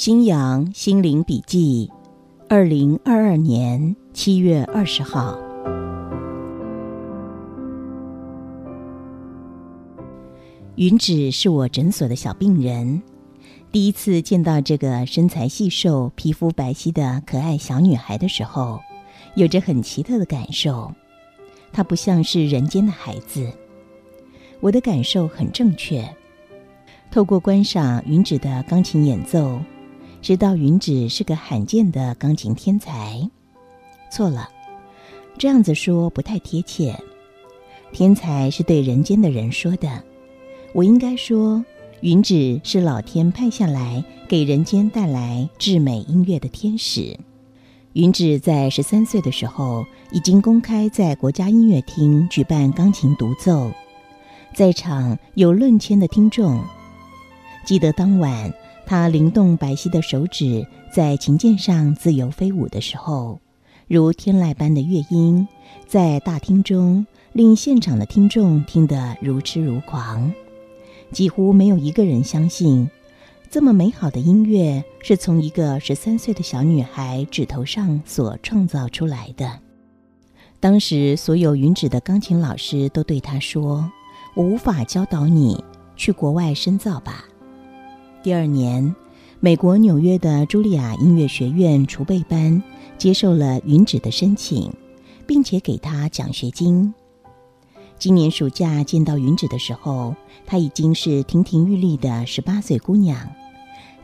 新阳心灵笔记，二零二二年七月二十号。云芷是我诊所的小病人，第一次见到这个身材细瘦、皮肤白皙的可爱小女孩的时候，有着很奇特的感受。她不像是人间的孩子，我的感受很正确。透过观赏云芷的钢琴演奏。知道云芷是个罕见的钢琴天才，错了，这样子说不太贴切。天才是对人间的人说的，我应该说，云芷是老天派下来给人间带来至美音乐的天使。云芷在十三岁的时候，已经公开在国家音乐厅举办钢琴独奏，在场有论千的听众。记得当晚。他灵动白皙的手指在琴键上自由飞舞的时候，如天籁般的乐音，在大厅中令现场的听众听得如痴如狂，几乎没有一个人相信，这么美好的音乐是从一个十三岁的小女孩指头上所创造出来的。当时，所有云指的钢琴老师都对他说：“我无法教导你，去国外深造吧。”第二年，美国纽约的茱莉亚音乐学院储备班接受了云芷的申请，并且给她奖学金。今年暑假见到云芷的时候，她已经是亭亭玉立的十八岁姑娘，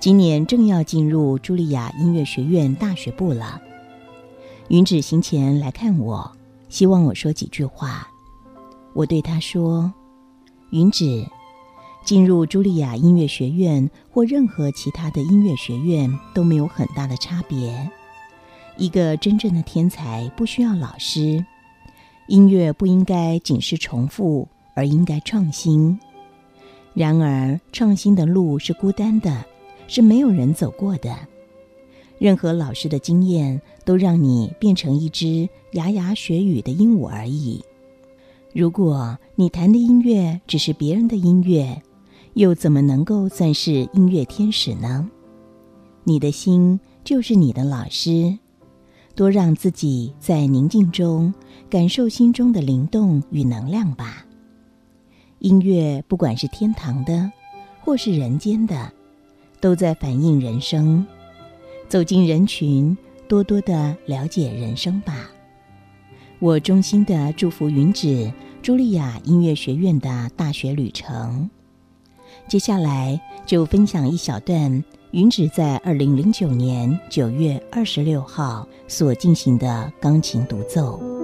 今年正要进入茱莉亚音乐学院大学部了。云芷行前来看我，希望我说几句话。我对她说：“云芷。”进入茱莉亚音乐学院或任何其他的音乐学院都没有很大的差别。一个真正的天才不需要老师，音乐不应该仅是重复，而应该创新。然而，创新的路是孤单的，是没有人走过的。任何老师的经验都让你变成一只牙牙学语的鹦鹉而已。如果你弹的音乐只是别人的音乐，又怎么能够算是音乐天使呢？你的心就是你的老师，多让自己在宁静中感受心中的灵动与能量吧。音乐不管是天堂的，或是人间的，都在反映人生。走进人群，多多的了解人生吧。我衷心的祝福云芷茱莉亚音乐学院的大学旅程。接下来就分享一小段云芷在二零零九年九月二十六号所进行的钢琴独奏。